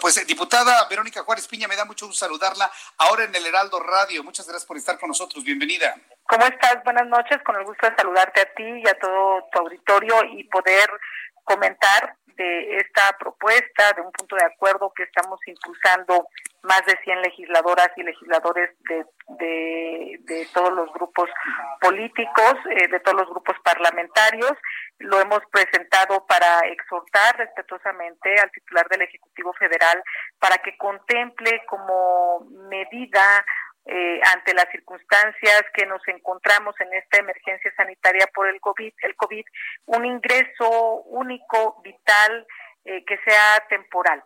Pues, eh, diputada Verónica Juárez Piña, me da mucho gusto saludarla ahora en el Heraldo Radio. Muchas gracias por estar con nosotros. Bienvenida. ¿Cómo estás? Buenas noches. Con el gusto de saludarte a ti y a todo tu auditorio y poder comentar de esta propuesta, de un punto de acuerdo que estamos impulsando más de 100 legisladoras y legisladores de, de, todos los grupos políticos, eh, de todos los grupos parlamentarios. Lo hemos presentado para exhortar respetuosamente al titular del Ejecutivo Federal para que contemple como medida eh, ante las circunstancias que nos encontramos en esta emergencia sanitaria por el COVID, el COVID un ingreso único, vital, eh, que sea temporal.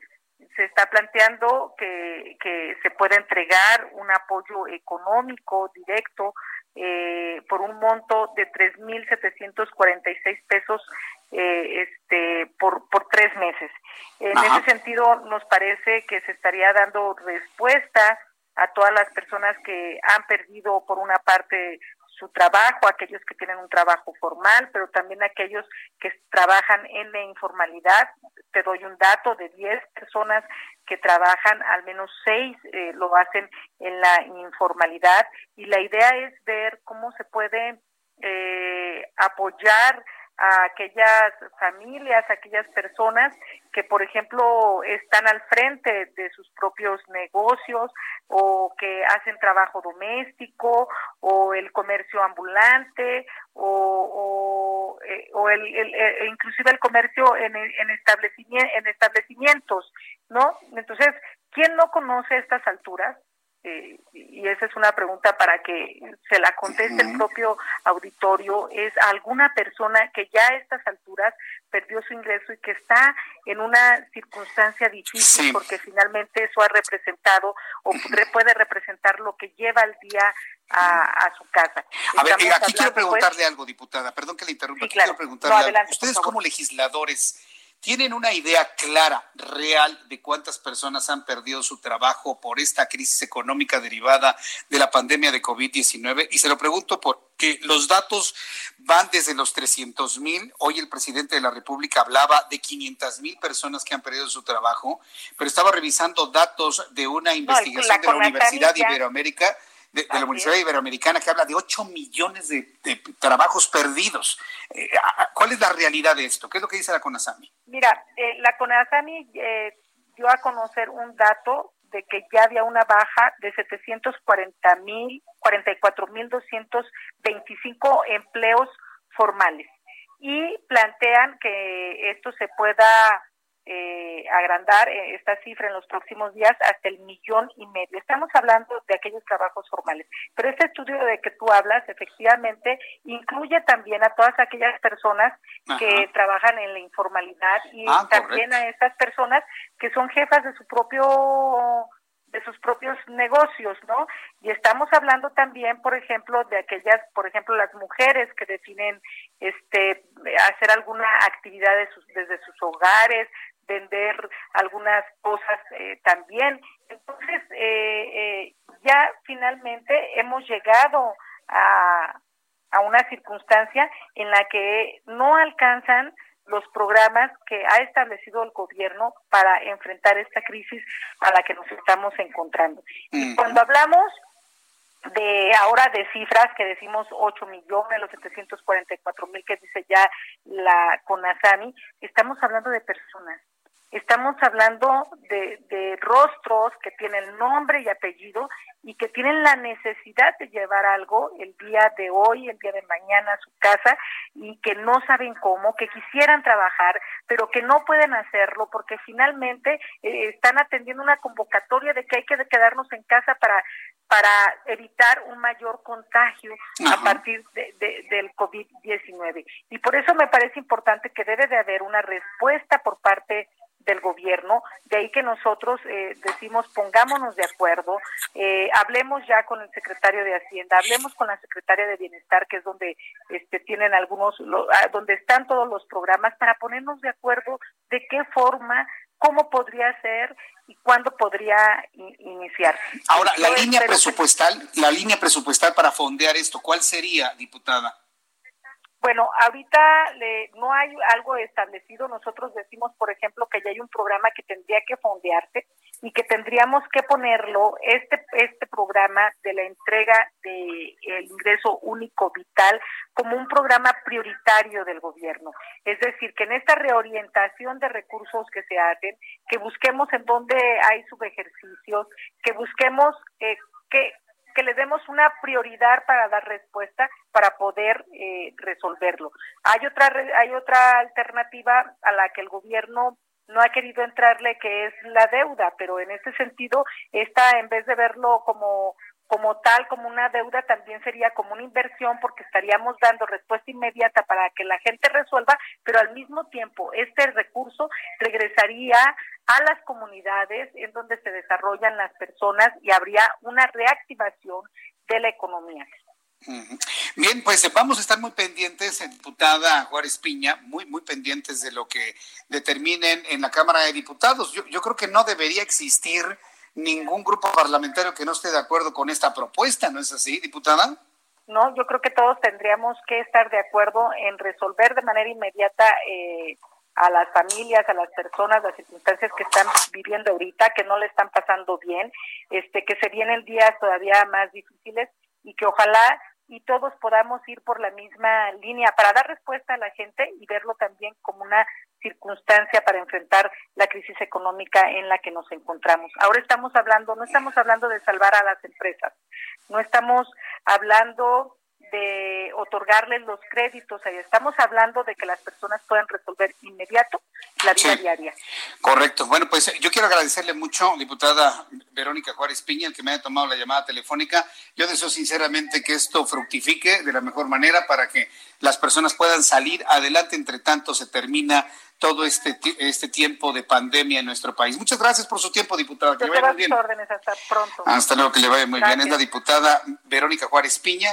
Se está planteando que, que se pueda entregar un apoyo económico directo eh, por un monto de 3.746 pesos eh, este, por, por tres meses. En ese sentido, nos parece que se estaría dando respuesta a todas las personas que han perdido por una parte su trabajo, aquellos que tienen un trabajo formal, pero también aquellos que trabajan en la informalidad. Te doy un dato de 10 personas que trabajan, al menos 6 eh, lo hacen en la informalidad y la idea es ver cómo se puede eh, apoyar a aquellas familias, a aquellas personas que, por ejemplo, están al frente de sus propios negocios o que hacen trabajo doméstico o el comercio ambulante o, o, eh, el, e inclusive el comercio en, en, establecimientos, en establecimientos, ¿no? Entonces, ¿quién no conoce estas alturas? Eh, y esa es una pregunta para que se la conteste el propio auditorio, es alguna persona que ya a estas alturas perdió su ingreso y que está en una circunstancia difícil porque finalmente eso ha representado o puede representar lo que lleva al día a, su casa. A ver, aquí quiero pues, preguntarle algo, diputada, perdón que le interrumpa, quiero preguntarle Ustedes como legisladores, ¿Tienen una idea clara, real, de cuántas personas han perdido su trabajo por esta crisis económica derivada de la pandemia de COVID-19? Y se lo pregunto porque los datos van desde los 300 mil. Hoy el presidente de la República hablaba de 500 mil personas que han perdido su trabajo, pero estaba revisando datos de una investigación de la Universidad de Iberoamérica de, la Universidad Iberoamericana que habla de 8 millones de, trabajos perdidos. Eh, ¿Cuál es la realidad de esto? ¿Qué es lo que dice la CONASAMI? Mira, eh, la CONASAMI eh, dio a conocer un dato de que ya había una baja de 740 mil, 44 mil 225 empleos formales y plantean que esto se pueda eh, agrandar eh, esta cifra en los próximos días hasta el millón y medio. Estamos hablando de aquellos trabajos formales, pero este estudio de que tú hablas efectivamente incluye también a todas aquellas personas que trabajan en la informalidad y ah, también a estas personas que son jefas de su propio de sus propios negocios, ¿no? Y estamos hablando también, por ejemplo, de aquellas, por ejemplo, las mujeres que definen este hacer alguna actividad desde sus hogares, vender algunas cosas eh, también. Entonces, eh, eh, ya finalmente hemos llegado a, a una circunstancia en la que no alcanzan los programas que ha establecido el gobierno para enfrentar esta crisis a la que nos estamos encontrando. Y cuando hablamos de ahora de cifras que decimos 8 millones, los 744 mil que dice ya la CONASAMI, estamos hablando de personas, Estamos hablando de, de rostros que tienen nombre y apellido y que tienen la necesidad de llevar algo el día de hoy, el día de mañana a su casa y que no saben cómo, que quisieran trabajar, pero que no pueden hacerlo porque finalmente eh, están atendiendo una convocatoria de que hay que quedarnos en casa para para evitar un mayor contagio a partir de, del COVID-19. Y por eso me parece importante que debe de haber una respuesta por parte gobierno, de ahí que nosotros eh, decimos pongámonos de acuerdo, eh, hablemos ya con el secretario de Hacienda, hablemos con la secretaria de Bienestar, que es donde este, tienen algunos, ah, donde están todos los programas, para ponernos de acuerdo de qué forma, cómo podría ser y cuándo podría iniciar. Ahora, la línea presupuestal, la línea presupuestal para fondear esto, ¿cuál sería, diputada? Bueno, ahorita le, no hay algo establecido. Nosotros decimos, por ejemplo, que ya hay un programa que tendría que fondearse y que tendríamos que ponerlo, este, este programa de la entrega del el ingreso único vital, como un programa prioritario del gobierno. Es decir, que en esta reorientación de recursos que se hacen, que busquemos en dónde hay subejercicios, que busquemos eh, que que le demos una prioridad para dar respuesta para poder eh, resolverlo. Hay otra hay otra alternativa a la que el gobierno no ha querido entrarle que es la deuda, pero en ese sentido esta en vez de verlo como como tal, como una deuda, también sería como una inversión porque estaríamos dando respuesta inmediata para que la gente resuelva, pero al mismo tiempo este recurso regresaría a las comunidades en donde se desarrollan las personas y habría una reactivación de la economía. Bien, pues vamos a estar muy pendientes, diputada Juárez Piña, muy, muy pendientes de lo que determinen en la Cámara de Diputados. Yo, yo creo que no debería existir ningún grupo parlamentario que no esté de acuerdo con esta propuesta, ¿no es así, diputada? No, yo creo que todos tendríamos que estar de acuerdo en resolver de manera inmediata eh, a las familias, a las personas, las circunstancias que están viviendo ahorita, que no le están pasando bien, este, que se vienen días todavía más difíciles y que ojalá y todos podamos ir por la misma línea para dar respuesta a la gente y verlo también como una circunstancia para enfrentar la crisis económica en la que nos encontramos. Ahora estamos hablando, no estamos hablando de salvar a las empresas, no estamos hablando de otorgarles los créditos. Ahí estamos hablando de que las personas puedan resolver inmediato la vida diaria. Correcto. Bueno, pues yo quiero agradecerle mucho, diputada Verónica Juárez Piña, el que me haya tomado la llamada telefónica. Yo deseo sinceramente que esto fructifique de la mejor manera para que las personas puedan salir adelante. Entre tanto, se termina todo este, este tiempo de pandemia en nuestro país. Muchas gracias por su tiempo, diputada. Que le vaya muy bien. Órdenes, hasta pronto. Hasta luego, que le vaya muy bien. Es la diputada Verónica Juárez Piña.